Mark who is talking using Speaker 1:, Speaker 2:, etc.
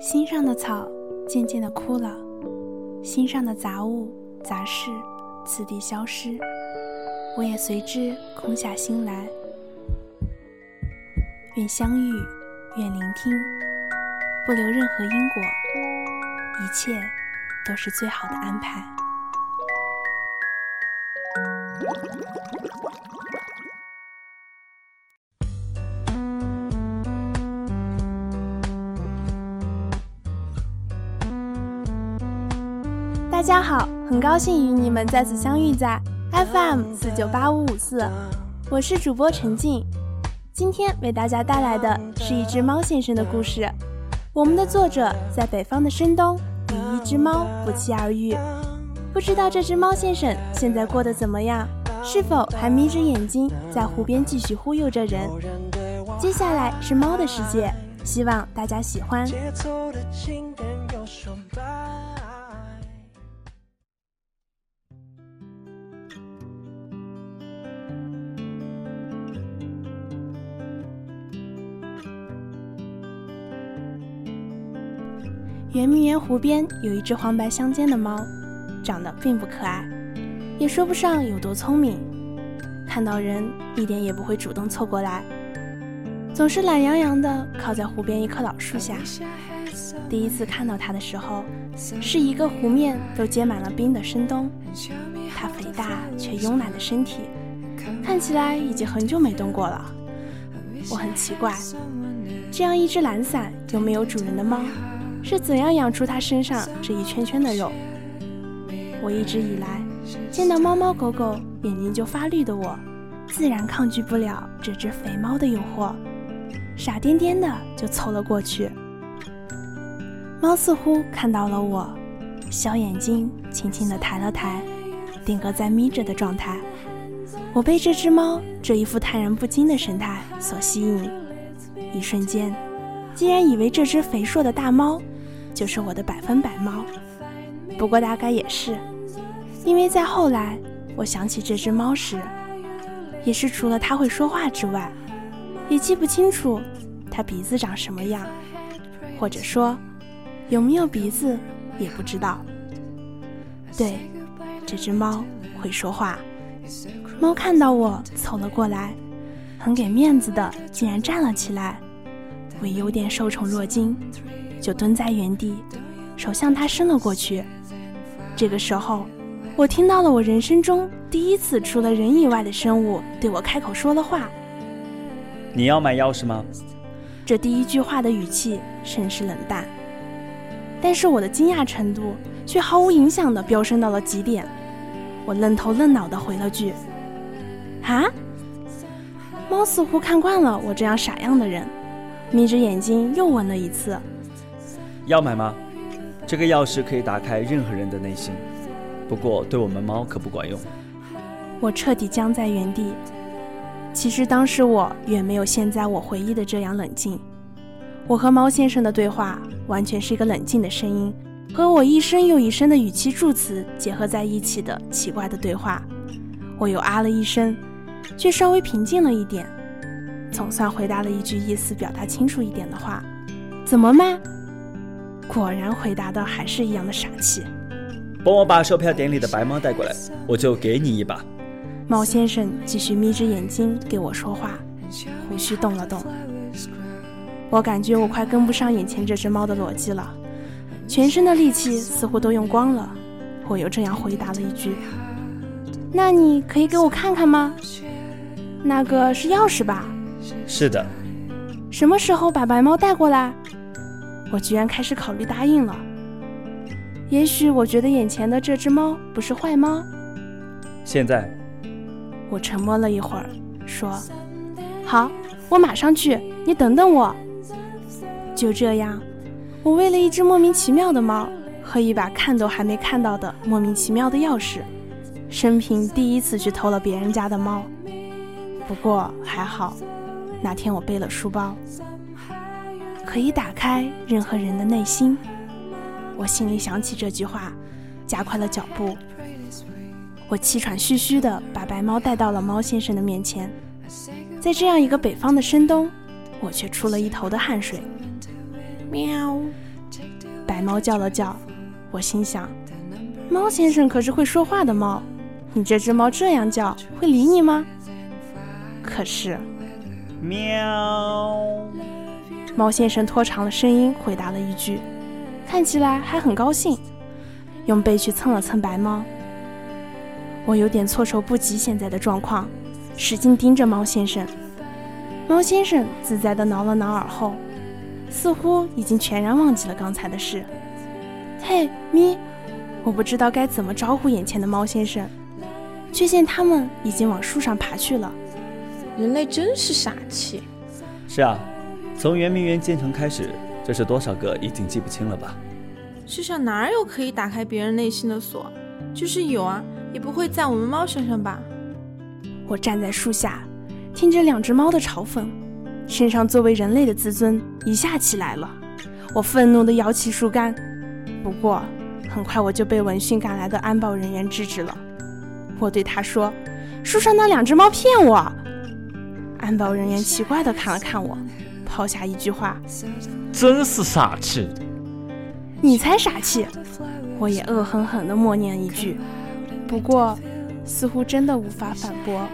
Speaker 1: 心上的草渐渐的枯了，心上的杂物杂事次第消失，我也随之空下心来。愿相遇，愿聆听，不留任何因果，一切都是最好的安排。大家好，很高兴与你们再次相遇在 FM 四九八五五四，我是主播陈静，今天为大家带来的是一只猫先生的故事。我们的作者在北方的深冬与一只猫不期而遇，不知道这只猫先生现在过得怎么样，是否还眯着眼睛在湖边继续忽悠着人？接下来是猫的世界，希望大家喜欢。圆明园湖边有一只黄白相间的猫，长得并不可爱，也说不上有多聪明，看到人一点也不会主动凑过来，总是懒洋洋地靠在湖边一棵老树下。第一次看到它的时候，是一个湖面都结满了冰的深冬，它肥大却慵懒的身体，看起来已经很久没动过了。我很奇怪，这样一只懒散又没有主人的猫。是怎样养出它身上这一圈圈的肉？我一直以来见到猫猫狗狗眼睛就发绿的我，自然抗拒不了这只肥猫的诱惑，傻颠颠的就凑了过去。猫似乎看到了我，小眼睛轻轻的抬了抬，定格在眯着的状态。我被这只猫这一副泰然不惊的神态所吸引，一瞬间，竟然以为这只肥硕的大猫。就是我的百分百猫，不过大概也是，因为在后来我想起这只猫时，也是除了它会说话之外，也记不清楚它鼻子长什么样，或者说有没有鼻子也不知道。对，这只猫会说话。猫看到我凑了过来，很给面子的竟然站了起来，我有点受宠若惊。就蹲在原地，手向他伸了过去。这个时候，我听到了我人生中第一次除了人以外的生物对我开口说了话。
Speaker 2: 你要买钥匙吗？
Speaker 1: 这第一句话的语气甚是冷淡，但是我的惊讶程度却毫无影响的飙升到了极点。我愣头愣脑的回了句：“啊！”猫似乎看惯了我这样傻样的人，眯着眼睛又问了一次。
Speaker 2: 要买吗？这个钥匙可以打开任何人的内心，不过对我们猫可不管用。
Speaker 1: 我彻底僵在原地。其实当时我远没有现在我回忆的这样冷静。我和猫先生的对话完全是一个冷静的声音，和我一声又一声的语气助词结合在一起的奇怪的对话。我又啊了一声，却稍微平静了一点，总算回答了一句意思表达清楚一点的话：怎么卖？果然回答的还是一样的傻气。
Speaker 2: 帮我把售票点里的白猫带过来，我就给你一把。
Speaker 1: 猫先生继续眯着眼睛给我说话，胡须动了动。我感觉我快跟不上眼前这只猫的逻辑了，全身的力气似乎都用光了。我又这样回答了一句：“那你可以给我看看吗？那个是钥匙吧？”“
Speaker 2: 是的。”“
Speaker 1: 什么时候把白猫带过来？”我居然开始考虑答应了。也许我觉得眼前的这只猫不是坏猫。
Speaker 2: 现在，
Speaker 1: 我沉默了一会儿，说：“好，我马上去，你等等我。”就这样，我为了一只莫名其妙的猫和一把看都还没看到的莫名其妙的钥匙，生平第一次去偷了别人家的猫。不过还好，那天我背了书包。可以打开任何人的内心。我心里想起这句话，加快了脚步。我气喘吁吁地把白猫带到了猫先生的面前。在这样一个北方的深冬，我却出了一头的汗水。喵！白猫叫了叫，我心想：猫先生可是会说话的猫，你这只猫这样叫，会理你吗？可是，
Speaker 2: 喵！
Speaker 1: 猫先生拖长了声音回答了一句，看起来还很高兴，用背去蹭了蹭白猫。我有点措手不及现在的状况，使劲盯着猫先生。猫先生自在地挠了挠耳后，似乎已经全然忘记了刚才的事。嘿，咪！我不知道该怎么招呼眼前的猫先生，却见他们已经往树上爬去了。
Speaker 3: 人类真是傻气。
Speaker 2: 是啊，从圆明园建成开始，这是多少个已经记不清了吧？
Speaker 3: 世上哪有可以打开别人内心的锁？就是有啊。也不会在我们猫身上吧？
Speaker 1: 我站在树下，听着两只猫的嘲讽，身上作为人类的自尊一下起来了。我愤怒地摇起树干，不过很快我就被闻讯赶来的安保人员制止了。我对他说：“树上那两只猫骗我。”安保人员奇怪地看了看我，抛下一句话：“
Speaker 4: 真是傻气。”
Speaker 1: 你才傻气！我也恶狠狠地默念一句。不过，似乎真的无法反驳。